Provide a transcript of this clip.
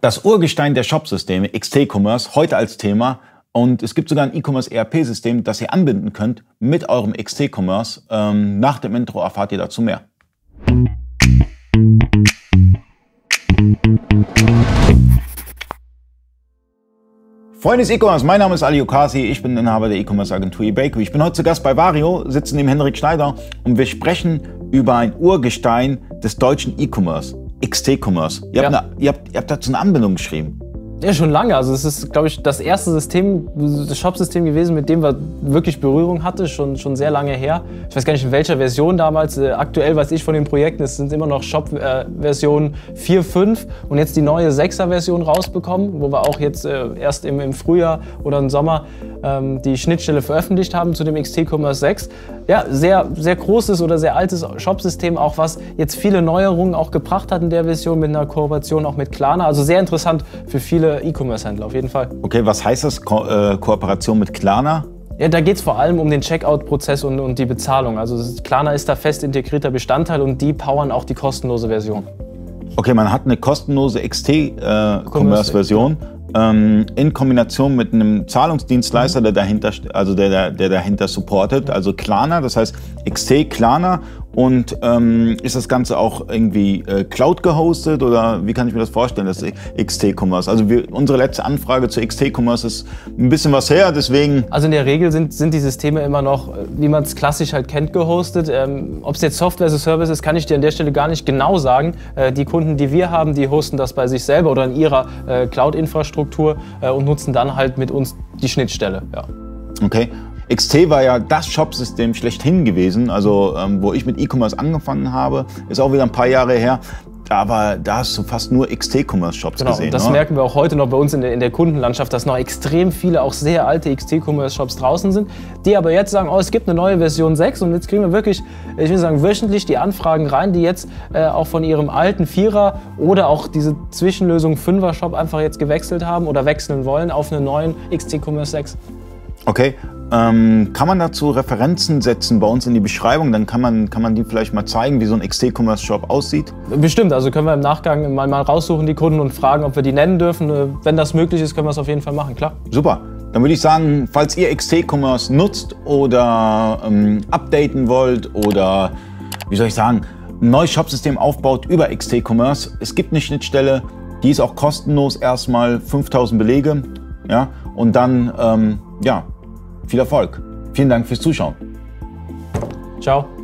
Das Urgestein der Shopsysteme, XT-Commerce, heute als Thema. Und es gibt sogar ein E-Commerce ERP-System, das ihr anbinden könnt mit eurem XT-Commerce. Ähm, nach dem Intro erfahrt ihr dazu mehr. Freunde des E-Commerce, mein Name ist Ali Okasi, ich bin Inhaber der E-Commerce Agentur eBakery. Ich bin heute zu Gast bei Vario, sitze neben Henrik Schneider und wir sprechen über ein Urgestein des deutschen E-Commerce. XT-Commerce. Ihr, ja. ihr, habt, ihr habt dazu eine Anbindung geschrieben. Ja, schon lange. Also es ist, glaube ich, das erste System, das Shop-System gewesen, mit dem wir wirklich Berührung hatte, schon, schon sehr lange her. Ich weiß gar nicht, in welcher Version damals. Äh, aktuell weiß ich von den Projekten, es sind immer noch Shop-Version äh, 4, 5 und jetzt die neue 6er-Version rausbekommen, wo wir auch jetzt äh, erst im, im Frühjahr oder im Sommer ähm, die Schnittstelle veröffentlicht haben zu dem XT-Commerce 6. Ja, sehr, sehr großes oder sehr altes Shop-System, auch was jetzt viele Neuerungen auch gebracht hat in der Version mit einer Kooperation auch mit Klarna. Also sehr interessant für viele viele E-Commerce-Händler, auf jeden Fall. Okay, was heißt das, Ko äh, Kooperation mit Klarna? Ja, da geht es vor allem um den Checkout-Prozess und, und, die Bezahlung. Also Klarna ist da fest integrierter Bestandteil und die powern auch die kostenlose Version. Okay, man hat eine kostenlose XT-Commerce-Version. Äh, ähm, in Kombination mit einem Zahlungsdienstleister, der dahinter, also der, der dahinter supportet, also Klarna, das heißt XT Klarna und ähm, ist das Ganze auch irgendwie äh, Cloud gehostet oder wie kann ich mir das vorstellen, das XT-Commerce? Also wir, unsere letzte Anfrage zu XT-Commerce ist ein bisschen was her, deswegen... Also in der Regel sind, sind die Systeme immer noch, wie man es klassisch halt kennt, gehostet. Ähm, Ob es jetzt Software as a Service ist, kann ich dir an der Stelle gar nicht genau sagen. Äh, die Kunden, die wir haben, die hosten das bei sich selber oder in ihrer äh, Cloud-Infrastruktur äh, und nutzen dann halt mit uns die Schnittstelle. Ja. Okay. XT war ja das Shopsystem schlechthin gewesen, also ähm, wo ich mit E-Commerce angefangen habe, ist auch wieder ein paar Jahre her. Aber da hast du fast nur XT-Commerce-Shops genau, gesehen. Das ne? merken wir auch heute noch bei uns in der, in der Kundenlandschaft, dass noch extrem viele auch sehr alte XT-Commerce-Shops draußen sind, die aber jetzt sagen, oh, es gibt eine neue Version 6 und jetzt kriegen wir wirklich, ich will sagen, wöchentlich die Anfragen rein, die jetzt äh, auch von ihrem alten Vierer oder auch diese Zwischenlösung 5er-Shop einfach jetzt gewechselt haben oder wechseln wollen auf einen neuen XT-Commerce 6. Okay, ähm, kann man dazu Referenzen setzen bei uns in die Beschreibung? Dann kann man, kann man die vielleicht mal zeigen, wie so ein XT-Commerce-Shop aussieht? Bestimmt, also können wir im Nachgang mal, mal raussuchen, die Kunden und fragen, ob wir die nennen dürfen. Äh, wenn das möglich ist, können wir es auf jeden Fall machen, klar. Super. Dann würde ich sagen, falls ihr XT-Commerce nutzt oder ähm, updaten wollt oder, wie soll ich sagen, ein neues Shopsystem aufbaut über XT-Commerce, es gibt eine Schnittstelle, die ist auch kostenlos, erstmal 5000 Belege. Ja, und dann, ähm, ja, viel Erfolg. Vielen Dank fürs Zuschauen. Ciao.